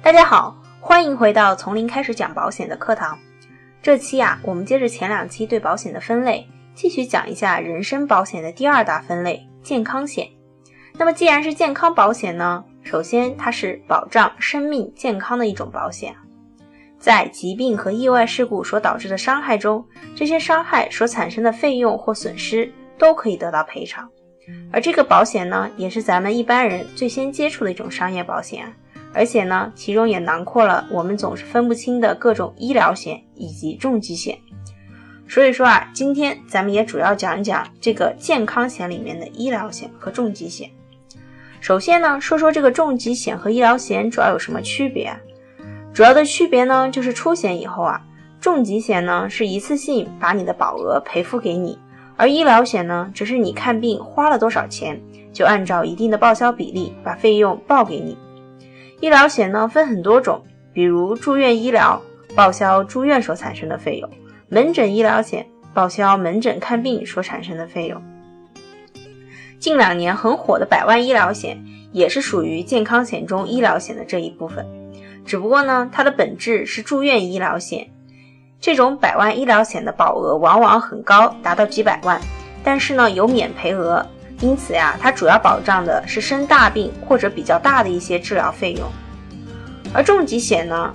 大家好，欢迎回到从零开始讲保险的课堂。这期啊，我们接着前两期对保险的分类，继续讲一下人身保险的第二大分类——健康险。那么，既然是健康保险呢，首先它是保障生命健康的一种保险，在疾病和意外事故所导致的伤害中，这些伤害所产生的费用或损失都可以得到赔偿。而这个保险呢，也是咱们一般人最先接触的一种商业保险。而且呢，其中也囊括了我们总是分不清的各种医疗险以及重疾险。所以说啊，今天咱们也主要讲一讲这个健康险里面的医疗险和重疾险。首先呢，说说这个重疾险和医疗险主要有什么区别？主要的区别呢，就是出险以后啊，重疾险呢是一次性把你的保额赔付给你，而医疗险呢，只是你看病花了多少钱，就按照一定的报销比例把费用报给你。医疗险呢分很多种，比如住院医疗报销住院所产生的费用，门诊医疗险报销门诊看病所产生的费用。近两年很火的百万医疗险也是属于健康险中医疗险的这一部分，只不过呢它的本质是住院医疗险。这种百万医疗险的保额往往很高，达到几百万，但是呢有免赔额。因此呀，它主要保障的是生大病或者比较大的一些治疗费用，而重疾险呢，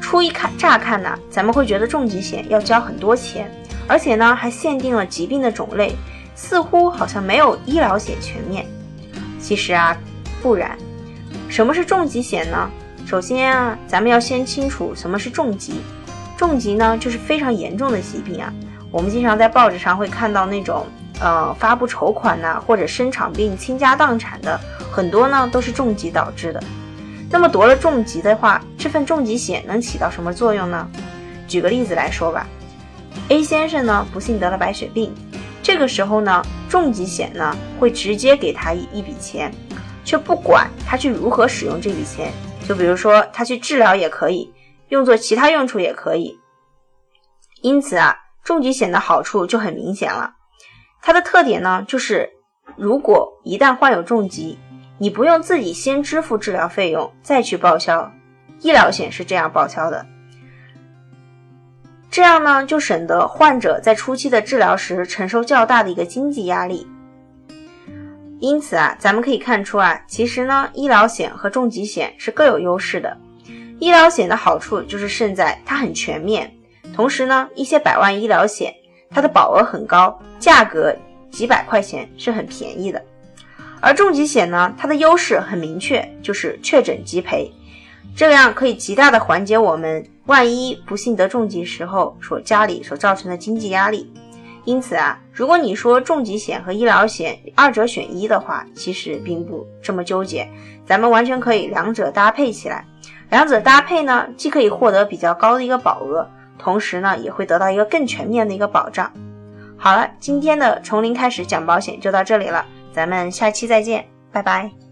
初一看乍看呢，咱们会觉得重疾险要交很多钱，而且呢还限定了疾病的种类，似乎好像没有医疗险全面。其实啊，不然。什么是重疾险呢？首先啊，咱们要先清楚什么是重疾。重疾呢，就是非常严重的疾病啊。我们经常在报纸上会看到那种。呃，发不筹款呐，或者生场病倾家荡产的很多呢，都是重疾导致的。那么得了重疾的话，这份重疾险能起到什么作用呢？举个例子来说吧，A 先生呢不幸得了白血病，这个时候呢，重疾险呢会直接给他一一笔钱，却不管他去如何使用这笔钱，就比如说他去治疗也可以，用作其他用处也可以。因此啊，重疾险的好处就很明显了。它的特点呢，就是如果一旦患有重疾，你不用自己先支付治疗费用再去报销，医疗险是这样报销的。这样呢，就省得患者在初期的治疗时承受较大的一个经济压力。因此啊，咱们可以看出啊，其实呢，医疗险和重疾险是各有优势的。医疗险的好处就是胜在它很全面，同时呢，一些百万医疗险。它的保额很高，价格几百块钱是很便宜的。而重疾险呢，它的优势很明确，就是确诊即赔，这样可以极大的缓解我们万一不幸得重疾时候所家里所造成的经济压力。因此啊，如果你说重疾险和医疗险二者选一的话，其实并不这么纠结，咱们完全可以两者搭配起来。两者搭配呢，既可以获得比较高的一个保额。同时呢，也会得到一个更全面的一个保障。好了，今天的从零开始讲保险就到这里了，咱们下期再见，拜拜。